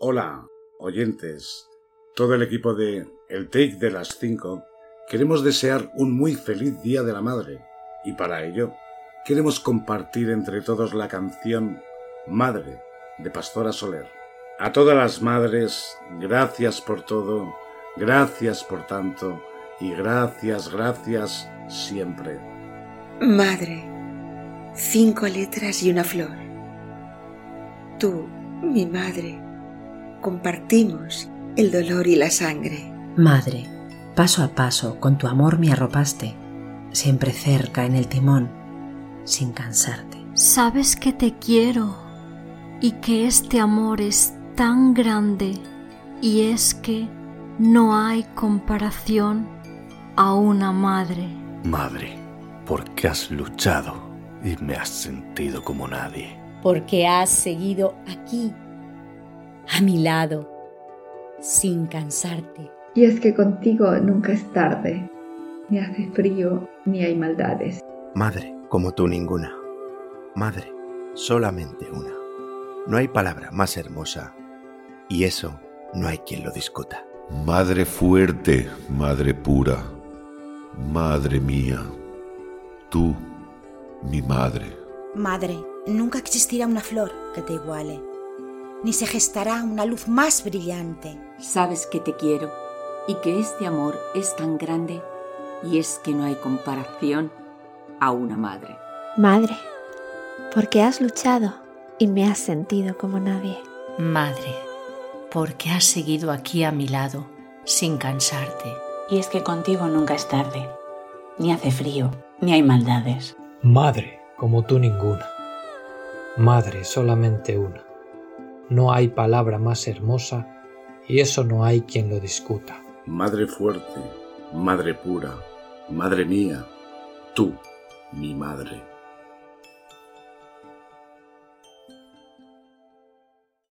Hola, oyentes. Todo el equipo de El Take de las 5 queremos desear un muy feliz Día de la Madre y para ello queremos compartir entre todos la canción Madre de Pastora Soler. A todas las madres, gracias por todo, gracias por tanto y gracias, gracias siempre. Madre, cinco letras y una flor. Tú, mi madre, compartimos el dolor y la sangre. Madre, paso a paso con tu amor me arropaste, siempre cerca en el timón, sin cansarte. Sabes que te quiero y que este amor es tan grande y es que no hay comparación a una madre. Madre, porque has luchado y me has sentido como nadie. Porque has seguido aquí, a mi lado, sin cansarte. Y es que contigo nunca es tarde, ni hace frío, ni hay maldades. Madre, como tú ninguna. Madre, solamente una. No hay palabra más hermosa, y eso no hay quien lo discuta. Madre fuerte, madre pura, madre mía, tú, mi madre. Madre, nunca existirá una flor que te iguale, ni se gestará una luz más brillante. Sabes que te quiero y que este amor es tan grande y es que no hay comparación a una madre. Madre, porque has luchado y me has sentido como nadie. Madre, porque has seguido aquí a mi lado sin cansarte. Y es que contigo nunca es tarde, ni hace frío, ni hay maldades. Madre, como tú ninguna. Madre, solamente una. No hay palabra más hermosa y eso no hay quien lo discuta. Madre fuerte, madre pura, madre mía, tú, mi madre.